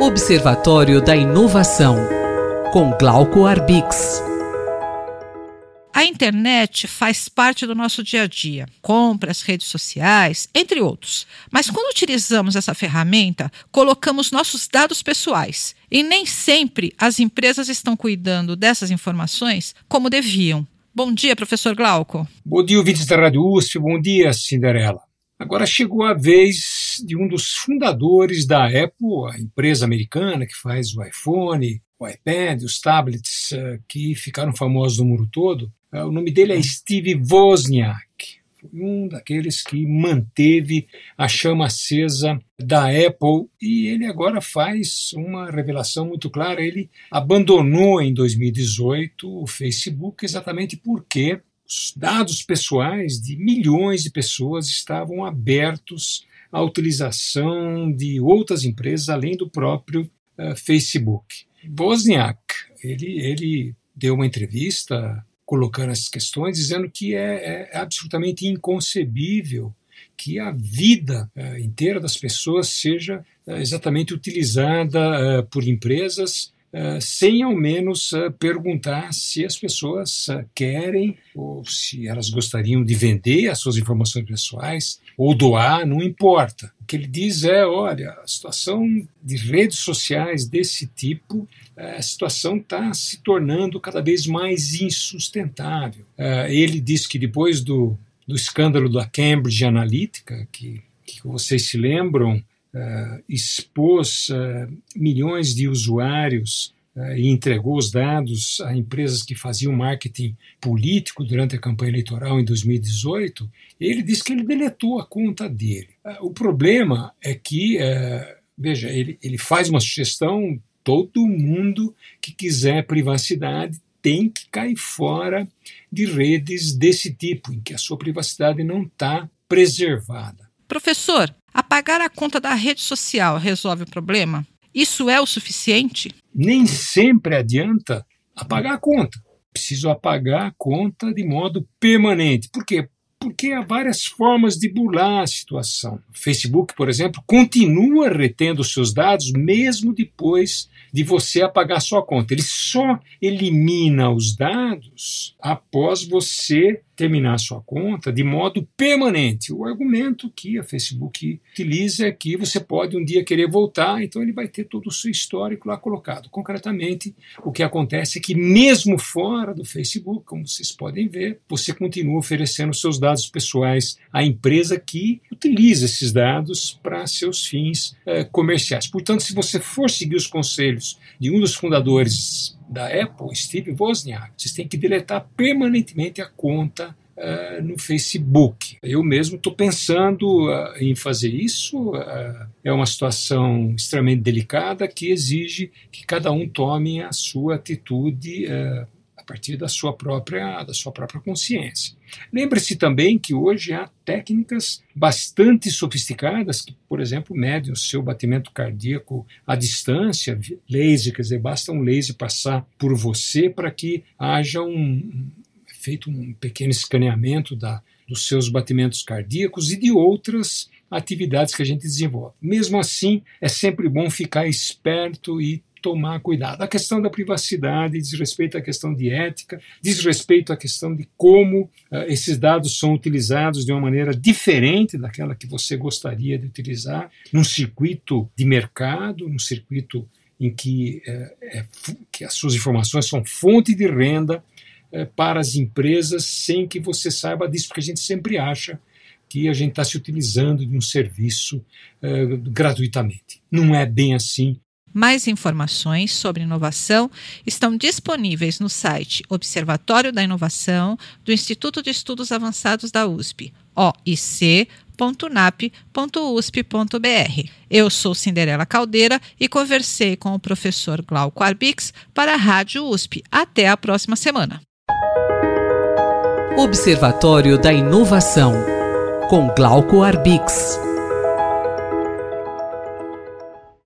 Observatório da Inovação, com Glauco Arbix. A internet faz parte do nosso dia a dia, compras, redes sociais, entre outros. Mas quando utilizamos essa ferramenta, colocamos nossos dados pessoais. E nem sempre as empresas estão cuidando dessas informações como deviam. Bom dia, professor Glauco. Bom dia, ouvintes da Rádio USP. Bom dia, Cinderela. Agora chegou a vez de um dos fundadores da Apple, a empresa americana que faz o iPhone, o iPad, os tablets uh, que ficaram famosos no mundo todo. Uh, o nome dele é Steve Wozniak. Foi um daqueles que manteve a chama acesa da Apple e ele agora faz uma revelação muito clara. Ele abandonou em 2018 o Facebook exatamente porque os dados pessoais de milhões de pessoas estavam abertos à utilização de outras empresas além do próprio uh, Facebook. Wozniak, ele, ele deu uma entrevista colocando essas questões, dizendo que é, é absolutamente inconcebível que a vida uh, inteira das pessoas seja uh, exatamente utilizada por empresas Uh, sem ao menos uh, perguntar se as pessoas uh, querem ou se elas gostariam de vender as suas informações pessoais ou doar, não importa. O que ele diz é: olha, a situação de redes sociais desse tipo, a situação está se tornando cada vez mais insustentável. ele diz que depois do, do escândalo da Cambridge Analytica, que, que vocês se lembram, uh, expôs uh, milhões de usuários uh, e entregou os dados a empresas que faziam marketing político durante a campanha eleitoral em 2018, ele disse que ele deletou a conta dele. o problema é que, veja, ele, ele faz uma sugestão: todo mundo que quiser privacidade tem que cair fora de redes desse tipo, em que a sua privacidade não está preservada. Professor, Apagar a conta da rede social resolve o problema? Isso é o suficiente? Nem sempre adianta apagar a conta. Preciso apagar a conta de modo permanente. Por quê? Porque há várias formas de burlar a situação. O Facebook, por exemplo, continua retendo seus dados mesmo depois de você apagar sua conta. Ele só elimina os dados após você terminar sua conta de modo permanente. O argumento que a Facebook utiliza é que você pode um dia querer voltar, então ele vai ter todo o seu histórico lá colocado. Concretamente, o que acontece é que mesmo fora do Facebook, como vocês podem ver, você continua oferecendo seus dados pessoais à empresa que utiliza esses dados para seus fins eh, comerciais. Portanto, se você for seguir os conselhos de um dos fundadores da Apple, Steve Wozniak, vocês têm que deletar permanentemente a conta uh, no Facebook. Eu mesmo estou pensando uh, em fazer isso. Uh, é uma situação extremamente delicada que exige que cada um tome a sua atitude partir da sua própria, da sua própria consciência. Lembre-se também que hoje há técnicas bastante sofisticadas que, por exemplo, medem o seu batimento cardíaco à distância, laser, quer dizer, basta um laser passar por você para que haja um feito um pequeno escaneamento da, dos seus batimentos cardíacos e de outras atividades que a gente desenvolve. Mesmo assim, é sempre bom ficar esperto e tomar cuidado. A questão da privacidade diz respeito à questão de ética, diz respeito à questão de como uh, esses dados são utilizados de uma maneira diferente daquela que você gostaria de utilizar, num circuito de mercado, num circuito em que, uh, é, que as suas informações são fonte de renda uh, para as empresas sem que você saiba disso, porque a gente sempre acha que a gente está se utilizando de um serviço gratuitamente. Não é bem assim mais informações sobre inovação estão disponíveis no site Observatório da Inovação do Instituto de Estudos Avançados da USP, oic.nap.usp.br. Eu sou Cinderela Caldeira e conversei com o professor Glauco Arbix para a Rádio USP. Até a próxima semana. Observatório da Inovação, com Glauco Arbix.